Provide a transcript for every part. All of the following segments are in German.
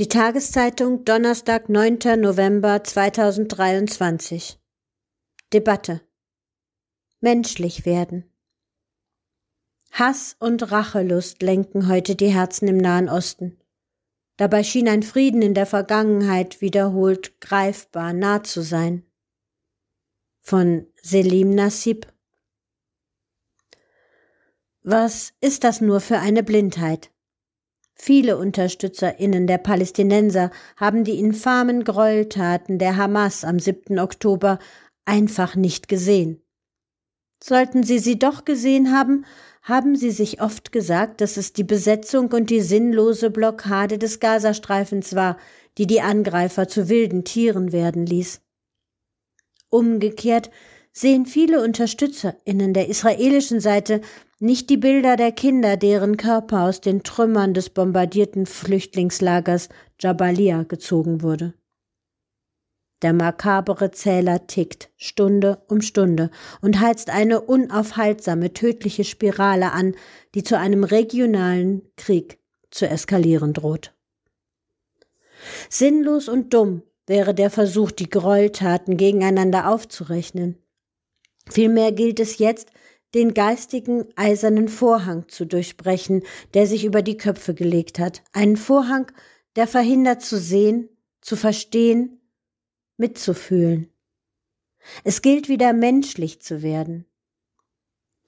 Die Tageszeitung Donnerstag, 9. November 2023 Debatte Menschlich werden Hass und Rachelust lenken heute die Herzen im Nahen Osten. Dabei schien ein Frieden in der Vergangenheit wiederholt greifbar nah zu sein. Von Selim Nassib Was ist das nur für eine Blindheit? Viele UnterstützerInnen der Palästinenser haben die infamen Gräueltaten der Hamas am 7. Oktober einfach nicht gesehen. Sollten sie sie doch gesehen haben, haben sie sich oft gesagt, dass es die Besetzung und die sinnlose Blockade des Gazastreifens war, die die Angreifer zu wilden Tieren werden ließ. Umgekehrt sehen viele UnterstützerInnen der israelischen Seite nicht die Bilder der Kinder, deren Körper aus den Trümmern des bombardierten Flüchtlingslagers Jabalia gezogen wurde. Der makabere Zähler tickt Stunde um Stunde und heizt eine unaufhaltsame tödliche Spirale an, die zu einem regionalen Krieg zu eskalieren droht. Sinnlos und dumm wäre der Versuch, die Gräueltaten gegeneinander aufzurechnen. Vielmehr gilt es jetzt, den geistigen eisernen Vorhang zu durchbrechen, der sich über die Köpfe gelegt hat. Einen Vorhang, der verhindert zu sehen, zu verstehen, mitzufühlen. Es gilt wieder menschlich zu werden.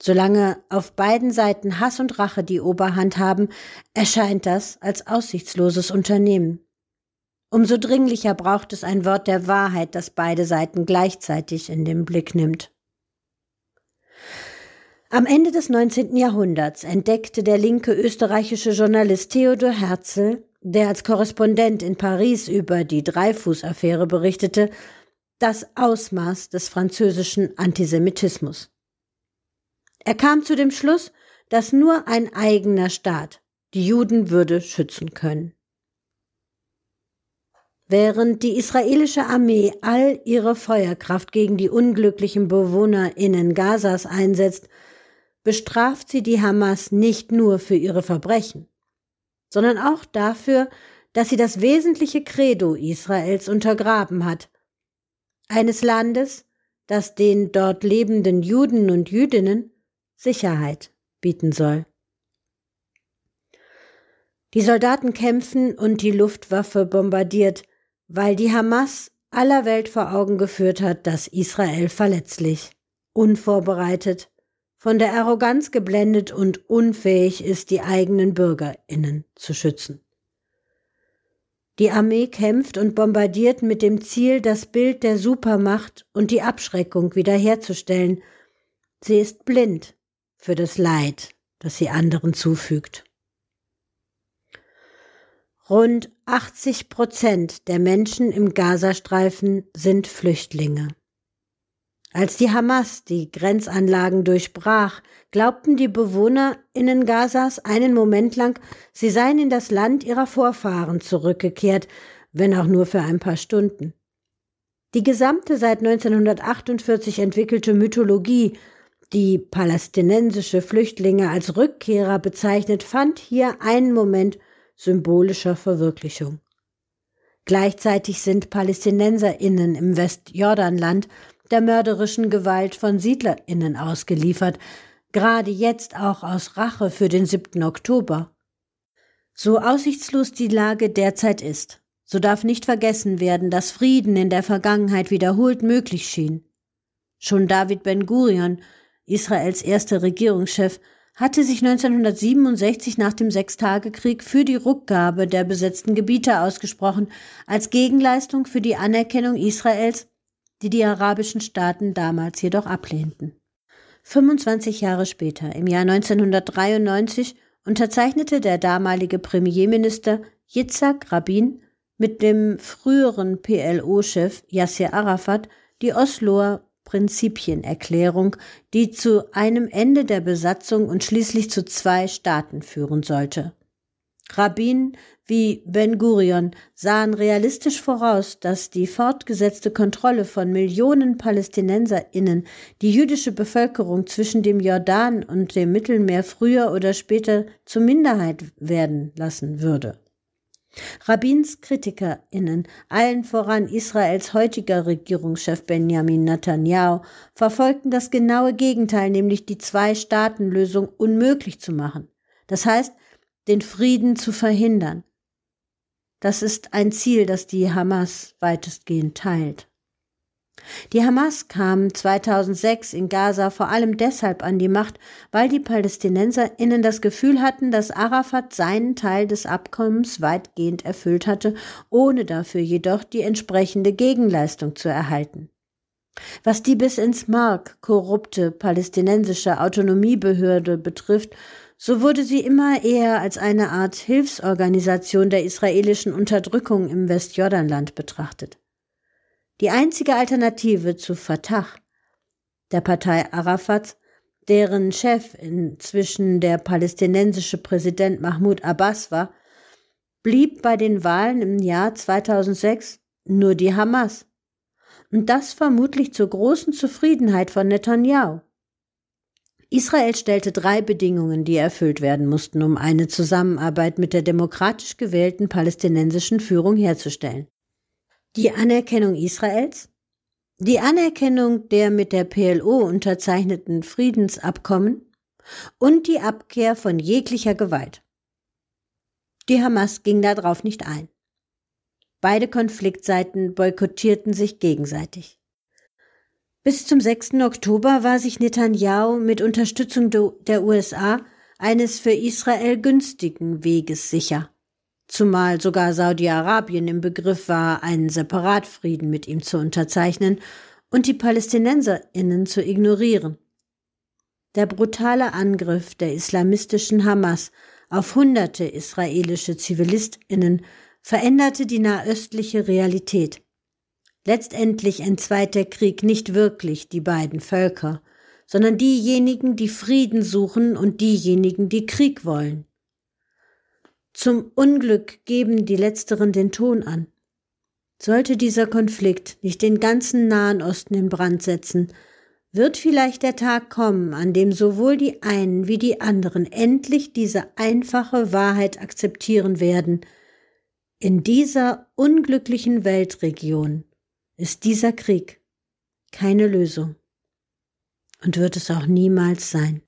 Solange auf beiden Seiten Hass und Rache die Oberhand haben, erscheint das als aussichtsloses Unternehmen. Umso dringlicher braucht es ein Wort der Wahrheit, das beide Seiten gleichzeitig in den Blick nimmt. Am Ende des 19. Jahrhunderts entdeckte der linke österreichische Journalist Theodor Herzl, der als Korrespondent in Paris über die Dreifuß-Affäre berichtete, das Ausmaß des französischen Antisemitismus. Er kam zu dem Schluss, dass nur ein eigener Staat die Juden würde schützen können. Während die israelische Armee all ihre Feuerkraft gegen die unglücklichen BewohnerInnen Gazas einsetzt, bestraft sie die Hamas nicht nur für ihre Verbrechen, sondern auch dafür, dass sie das wesentliche Credo Israels untergraben hat, eines Landes, das den dort lebenden Juden und Jüdinnen Sicherheit bieten soll. Die Soldaten kämpfen und die Luftwaffe bombardiert, weil die Hamas aller Welt vor Augen geführt hat, dass Israel verletzlich, unvorbereitet von der Arroganz geblendet und unfähig ist, die eigenen Bürgerinnen zu schützen. Die Armee kämpft und bombardiert mit dem Ziel, das Bild der Supermacht und die Abschreckung wiederherzustellen. Sie ist blind für das Leid, das sie anderen zufügt. Rund 80 Prozent der Menschen im Gazastreifen sind Flüchtlinge. Als die Hamas die Grenzanlagen durchbrach, glaubten die BewohnerInnen Gazas einen Moment lang, sie seien in das Land ihrer Vorfahren zurückgekehrt, wenn auch nur für ein paar Stunden. Die gesamte seit 1948 entwickelte Mythologie, die palästinensische Flüchtlinge als Rückkehrer bezeichnet, fand hier einen Moment symbolischer Verwirklichung. Gleichzeitig sind PalästinenserInnen im Westjordanland der mörderischen Gewalt von SiedlerInnen ausgeliefert, gerade jetzt auch aus Rache für den 7. Oktober. So aussichtslos die Lage derzeit ist, so darf nicht vergessen werden, dass Frieden in der Vergangenheit wiederholt möglich schien. Schon David Ben-Gurion, Israels erster Regierungschef, hatte sich 1967 nach dem Sechstagekrieg für die Rückgabe der besetzten Gebiete ausgesprochen, als Gegenleistung für die Anerkennung Israels die die arabischen Staaten damals jedoch ablehnten. 25 Jahre später, im Jahr 1993, unterzeichnete der damalige Premierminister Yitzhak Rabin mit dem früheren PLO-Chef Yasser Arafat die Osloer Prinzipienerklärung, die zu einem Ende der Besatzung und schließlich zu zwei Staaten führen sollte. Rabin wie Ben Gurion sahen realistisch voraus, dass die fortgesetzte Kontrolle von Millionen Palästinenserinnen die jüdische Bevölkerung zwischen dem Jordan und dem Mittelmeer früher oder später zur Minderheit werden lassen würde. Rabins KritikerInnen, allen voran Israels heutiger Regierungschef Benjamin Netanyahu, verfolgten das genaue Gegenteil, nämlich die Zwei-Staaten-Lösung unmöglich zu machen. Das heißt, den Frieden zu verhindern. Das ist ein Ziel, das die Hamas weitestgehend teilt. Die Hamas kam 2006 in Gaza vor allem deshalb an die Macht, weil die PalästinenserInnen das Gefühl hatten, dass Arafat seinen Teil des Abkommens weitgehend erfüllt hatte, ohne dafür jedoch die entsprechende Gegenleistung zu erhalten. Was die bis ins Mark korrupte palästinensische Autonomiebehörde betrifft, so wurde sie immer eher als eine Art Hilfsorganisation der israelischen Unterdrückung im Westjordanland betrachtet. Die einzige Alternative zu Fatah, der Partei Arafats, deren Chef inzwischen der palästinensische Präsident Mahmoud Abbas war, blieb bei den Wahlen im Jahr 2006 nur die Hamas. Und das vermutlich zur großen Zufriedenheit von Netanyahu. Israel stellte drei Bedingungen, die erfüllt werden mussten, um eine Zusammenarbeit mit der demokratisch gewählten palästinensischen Führung herzustellen die Anerkennung Israels, die Anerkennung der mit der PLO unterzeichneten Friedensabkommen und die Abkehr von jeglicher Gewalt. Die Hamas ging darauf nicht ein. Beide Konfliktseiten boykottierten sich gegenseitig. Bis zum 6. Oktober war sich Netanyahu mit Unterstützung der USA eines für Israel günstigen Weges sicher zumal sogar Saudi-Arabien im Begriff war, einen Separatfrieden mit ihm zu unterzeichnen und die Palästinenserinnen zu ignorieren. Der brutale Angriff der islamistischen Hamas auf hunderte israelische Zivilistinnen veränderte die nahöstliche Realität. Letztendlich entzweit der Krieg nicht wirklich die beiden Völker, sondern diejenigen, die Frieden suchen und diejenigen, die Krieg wollen. Zum Unglück geben die Letzteren den Ton an. Sollte dieser Konflikt nicht den ganzen Nahen Osten in Brand setzen, wird vielleicht der Tag kommen, an dem sowohl die einen wie die anderen endlich diese einfache Wahrheit akzeptieren werden. In dieser unglücklichen Weltregion ist dieser Krieg keine Lösung und wird es auch niemals sein.